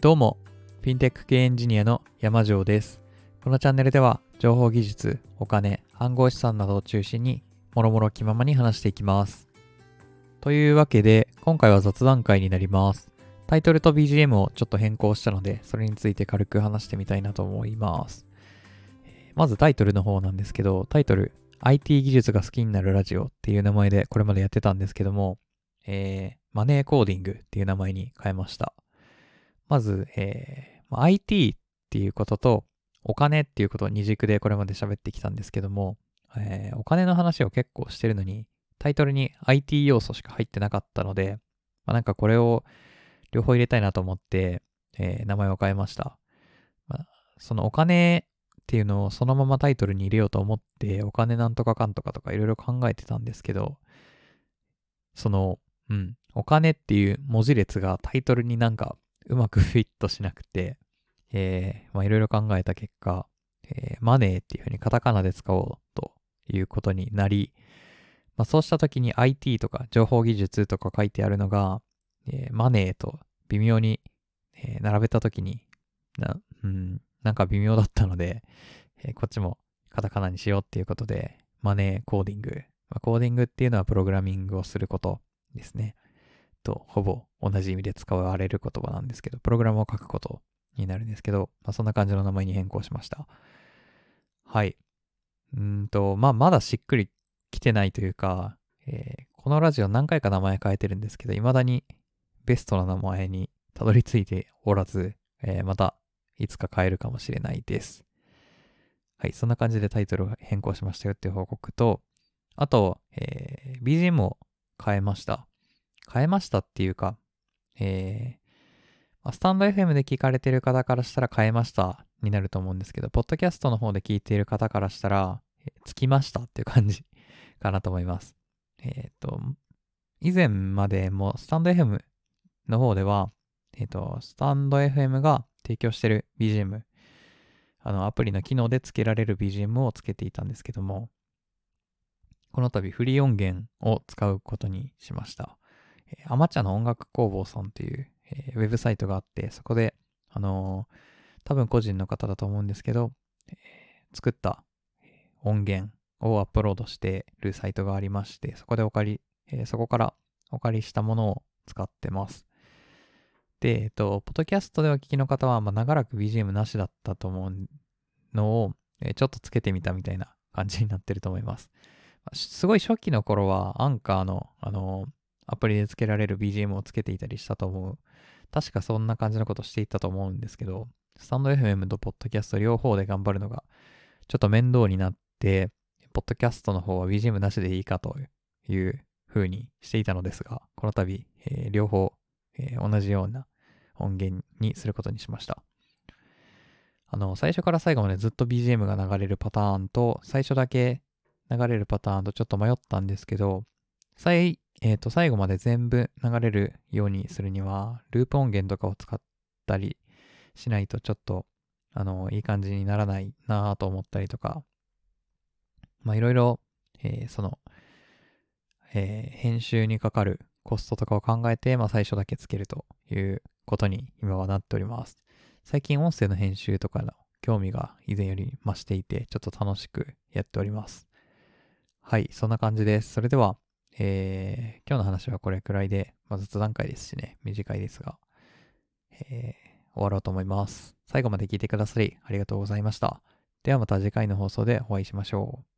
どうも、フィンテック系エンジニアの山城です。このチャンネルでは、情報技術、お金、暗号資産などを中心に、もろもろ気ままに話していきます。というわけで、今回は雑談会になります。タイトルと BGM をちょっと変更したので、それについて軽く話してみたいなと思います。まずタイトルの方なんですけど、タイトル、IT 技術が好きになるラジオっていう名前でこれまでやってたんですけども、えーマネーコーディングっていう名前に変えました。まず、えー IT っていうことと、お金っていうことを二軸でこれまで喋ってきたんですけども、えーお金の話を結構してるのに、タイトルに IT 要素しか入ってなかったので、まあ、なんかこれを両方入れたいなと思って、えー名前を変えました。まあ、そのお金っていうのをそのままタイトルに入れようと思って、お金なんとかかんとかとかいろいろ考えてたんですけど、その、うん、お金っていう文字列がタイトルになんかうまくフィットしなくて、えーまあいろいろ考えた結果、えーマネーっていうふうにカタカナで使おうということになり、まあそうした時に IT とか情報技術とか書いてあるのが、えーマネーと微妙に、えー並べた時にな、うん、なんか微妙だったので、えーこっちもカタカナにしようっていうことで、マネーコーディング。まあコーディングっていうのはプログラミングをすることですね。と、ほぼ同じ意味で使われる言葉なんですけど、プログラムを書くことになるんですけど、まあ、そんな感じの名前に変更しました。はい。うんと、まあ、まだしっくりきてないというか、えーこのラジオ何回か名前変えてるんですけど、未だにベストな名前にたどり着いておらず、えーまたいつか変えるかもしれないです。はい、そんな感じでタイトルを変更しましたよっていう報告と、あと、えー BGM を変えました。変えましたっていうか、えースタンド FM で聞かれてる方からしたら変えましたになると思うんですけど、ポッドキャストの方で聞いている方からしたら、つきましたっていう感じ かなと思います。えっ、と、以前までもスタンド FM の方では、えっ、と、スタンド FM が提供してる BGM、あの、アプリの機能で付けられる BGM をつけていたんですけども、この度フリー音源を使うことにしました。えーアマチャの音楽工房さんという、えーウェブサイトがあって、そこで、あのー多分個人の方だと思うんですけど、えー作った音源をアップロードしてるサイトがありまして、そこでお借り、えーそこからお借りしたものを使ってます。で、えっと、ポッドキャストでお聞きの方は、まあ、長らく BGM なしだったと思うのを、えーちょっとつけてみたみたいな感じになってると思います。すごい初期の頃は、アンカーの、あのーアプリで付けられる BGM をつけていたりしたと思う。確かそんな感じのことしていたと思うんですけど、スタンド FM とポッドキャスト両方で頑張るのがちょっと面倒になって、ポッドキャストの方は BGM なしでいいかという風にしていたのですが、この度、えー両方、えー同じような音源にすることにしました。あの、最初から最後までずっと BGM が流れるパターンと、最初だけ流れるパターンとちょっと迷ったんですけど、最、えっ、と、最後まで全部流れるようにするには、ループ音源とかを使ったりしないとちょっと、あの、いい感じにならないなぁと思ったりとか、まあ、いろいろ、えーその、えー編集にかかるコストとかを考えて、まあ、最初だけつけるということに今はなっております。最近音声の編集とかの興味が以前より増していて、ちょっと楽しくやっております。はい、そんな感じです。それでは、えー今日の話はこれくらいで、まあ、雑談会ですしね、短いですが、えー終わろうと思います。最後まで聞いてくださりありがとうございました。ではまた次回の放送でお会いしましょう。